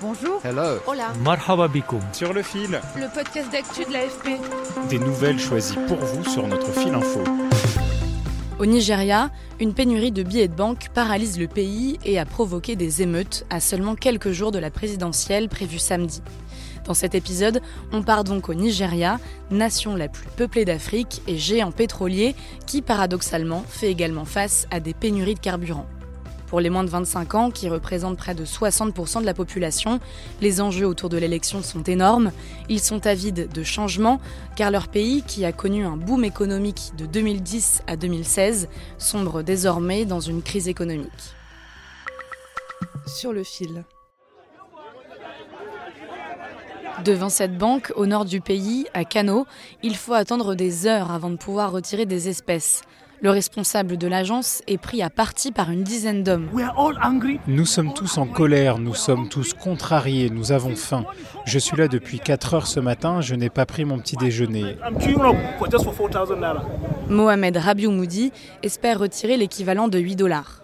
Bonjour. Hello. Hola. Marhaba bikoum. Sur le fil, Le podcast d'actu de l'AFP. des nouvelles choisies pour vous sur notre fil info. Au Nigeria, une pénurie de billets de banque paralyse le pays et a provoqué des émeutes à seulement quelques jours de la présidentielle prévue samedi. Dans cet épisode, on part donc au Nigeria, nation la plus peuplée d'Afrique et géant pétrolier qui paradoxalement fait également face à des pénuries de carburant. Pour les moins de 25 ans, qui représentent près de 60% de la population, les enjeux autour de l'élection sont énormes. Ils sont avides de changement, car leur pays, qui a connu un boom économique de 2010 à 2016, sombre désormais dans une crise économique. Sur le fil. Devant cette banque, au nord du pays, à Kano, il faut attendre des heures avant de pouvoir retirer des espèces. Le responsable de l'agence est pris à partie par une dizaine d'hommes. Nous sommes tous en colère, nous sommes tous contrariés, nous avons faim. Je suis là depuis 4 heures ce matin, je n'ai pas pris mon petit déjeuner. Mohamed Rabiou-Moudi espère retirer l'équivalent de 8 dollars.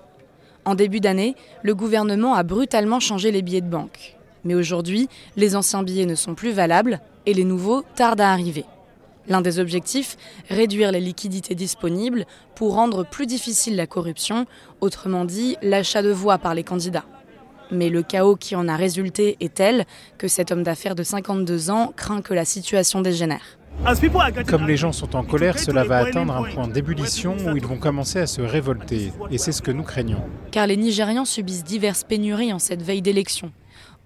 En début d'année, le gouvernement a brutalement changé les billets de banque. Mais aujourd'hui, les anciens billets ne sont plus valables et les nouveaux tardent à arriver. L'un des objectifs, réduire les liquidités disponibles pour rendre plus difficile la corruption, autrement dit l'achat de voix par les candidats. Mais le chaos qui en a résulté est tel que cet homme d'affaires de 52 ans craint que la situation dégénère. Comme les gens sont en colère, cela va atteindre un point d'ébullition où ils vont commencer à se révolter. Et c'est ce que nous craignons. Car les Nigérians subissent diverses pénuries en cette veille d'élection.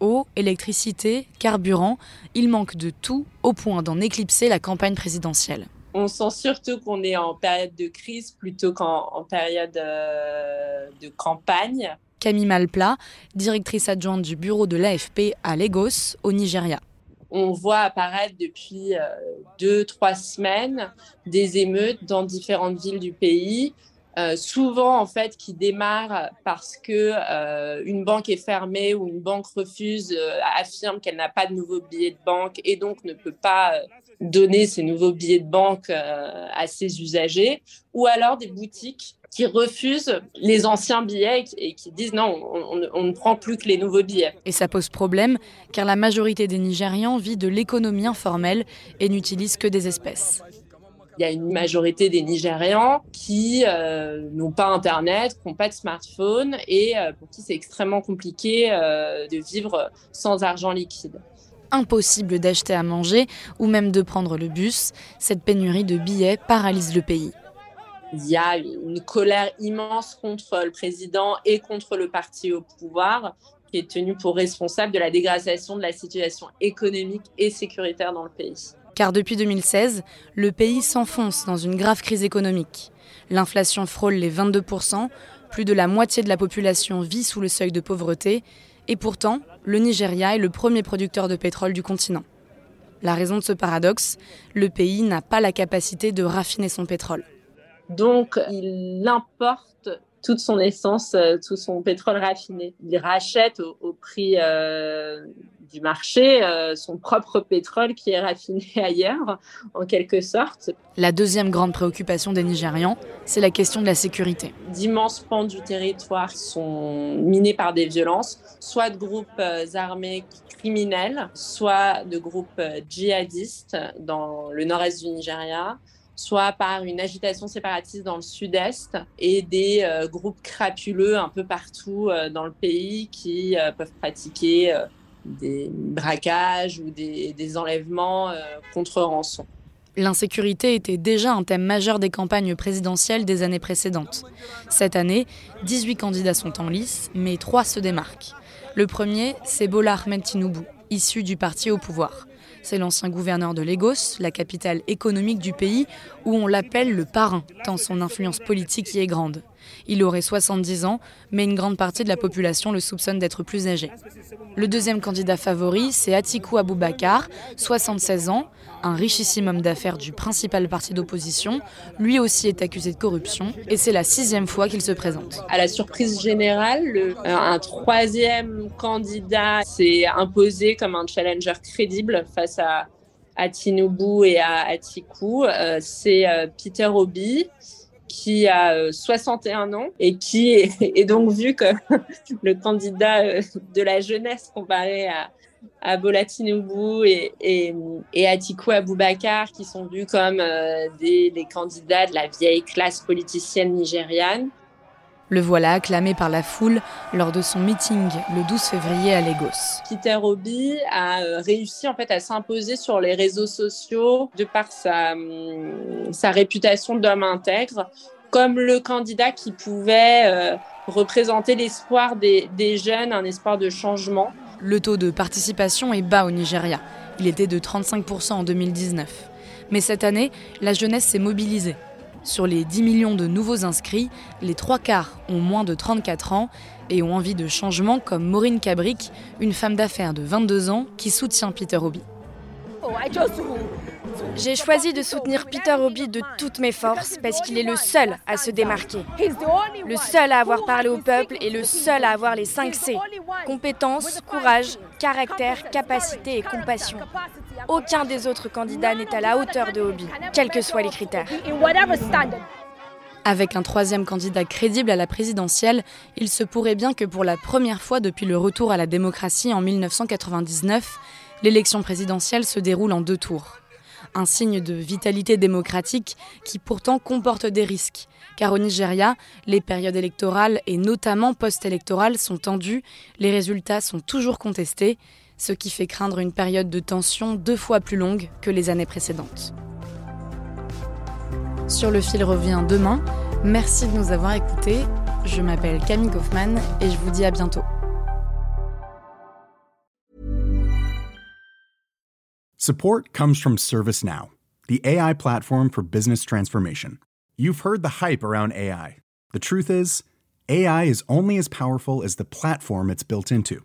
Eau, électricité, carburant, il manque de tout au point d'en éclipser la campagne présidentielle. On sent surtout qu'on est en période de crise plutôt qu'en en période euh, de campagne. Camille Malpla, directrice adjointe du bureau de l'AFP à Lagos, au Nigeria. On voit apparaître depuis euh, deux, trois semaines des émeutes dans différentes villes du pays. Euh, souvent en fait qui démarrent parce que euh, une banque est fermée ou une banque refuse, euh, affirme qu'elle n'a pas de nouveaux billets de banque et donc ne peut pas donner ces nouveaux billets de banque à ses usagers, ou alors des boutiques qui refusent les anciens billets et qui disent non, on, on- on ne prend plus que les nouveaux billets. Et ça pose problème car la majorité des Nigérians vit de l'économie informelle et n'utilise que des espèces. Il y a une majorité des Nigérians qui euh, n'ont pas Internet, qui n'ont pas de smartphone et euh, pour qui c'est extrêmement compliqué euh, de vivre sans argent liquide. Impossible d'acheter à manger ou même de prendre le bus, cette pénurie de billets paralyse le pays. Il y a une colère immense contre le président et contre le parti au pouvoir qui est tenu pour responsable de la dégradation de la situation économique et sécuritaire dans le pays. Car depuis 2016, le pays s'enfonce dans une grave crise économique. L'inflation frôle les 22%, plus de la moitié de la population vit sous le seuil de pauvreté, et pourtant, le Nigeria est le premier producteur de pétrole du continent. La raison de ce paradoxe, le pays n'a pas la capacité de raffiner son pétrole. Donc, il importe toute son essence, euh, tout son pétrole raffiné. Il rachète au, prix euh, du marché euh, son propre pétrole qui est raffiné ailleurs, en quelque sorte. La deuxième grande préoccupation des Nigérians, c'est la question de la sécurité. D'immenses pans du territoire sont minés par des violences, soit de groupes euh, armés criminels, soit de groupes euh, djihadistes dans le nord-est du Nigeria, soit par une agitation séparatiste dans le sud-est et des euh, groupes crapuleux un peu partout euh, dans le pays qui euh, peuvent pratiquer des braquages ou des, enlèvements euh, contre rançon. L'insécurité était déjà un thème majeur des campagnes présidentielles des années précédentes. Cette année, 18 candidats sont en lice, mais trois se démarquent. Le premier, c'est Bola Ahmed Tinubu, issu du parti au pouvoir. C'est l'ancien gouverneur de Lagos, la capitale économique du pays, où on l'appelle le parrain, tant son influence politique y est grande. Il aurait 70 ans, mais une grande partie de la population le soupçonne d'être plus âgé. Le deuxième candidat favori, c'est Atikou Abubakar, 76 ans, un richissime homme d'affaires du principal parti d'opposition. Lui aussi est accusé de corruption et c'est la sixième fois qu'il se présente. À la surprise générale, euh, un troisième candidat s'est imposé comme un challenger crédible face à, à Tinubu et à Atiku. Euh, c'est euh, Peter Obi qui a 61 ans et qui est, donc vu comme le candidat de la jeunesse comparé à, à et, et, et Atiku Abubakar, qui sont vus comme euh, des, candidats de la vieille classe politicienne nigériane. Le voilà acclamé par la foule lors de son meeting le 12 février à Lagos. Peter Obi a euh, réussi en fait à s'imposer sur les réseaux sociaux de par sa, hum, sa réputation d'homme intègre comme le candidat qui pouvait euh, représenter l'espoir des, des jeunes, un espoir de changement. Le taux de participation est bas au Nigeria. Il était de 35% en 2019. Mais cette année, la jeunesse s'est mobilisée. Sur les 10 millions de nouveaux inscrits, les trois quarts ont moins de 34 ans et ont envie de changement comme Maureen Cabric, une femme d'affaires de 22 ans qui soutient Peter Obi. J'ai choisi de soutenir Peter Obi de toutes mes forces parce qu'il est le seul à se démarquer. Le seul à avoir parlé au peuple et le seul à avoir les 5 C. Compétence, courage, caractère, capacité et compassion. Aucun des autres candidats n'est à la hauteur de Obi, quels que soient les critères. Avec un troisième candidat crédible à la présidentielle, il se pourrait bien que pour la première fois depuis le retour à la démocratie en 1999, l'élection présidentielle se déroule en deux tours. Un signe de vitalité démocratique qui pourtant comporte des risques, car au Nigeria, les périodes électorales et notamment post-électorales sont tendues, les résultats sont toujours contestés, ce qui fait craindre une période de tension deux fois plus longue que les années précédentes. Sur le fil revient demain. Merci de nous avoir écoutés. Je m'appelle Camille Kaufmann et je vous dis à bientôt. Support comes from ServiceNow, the AI platform for business transformation. You've heard the hype around AI. The truth is, AI is only as powerful as the platform it's built into.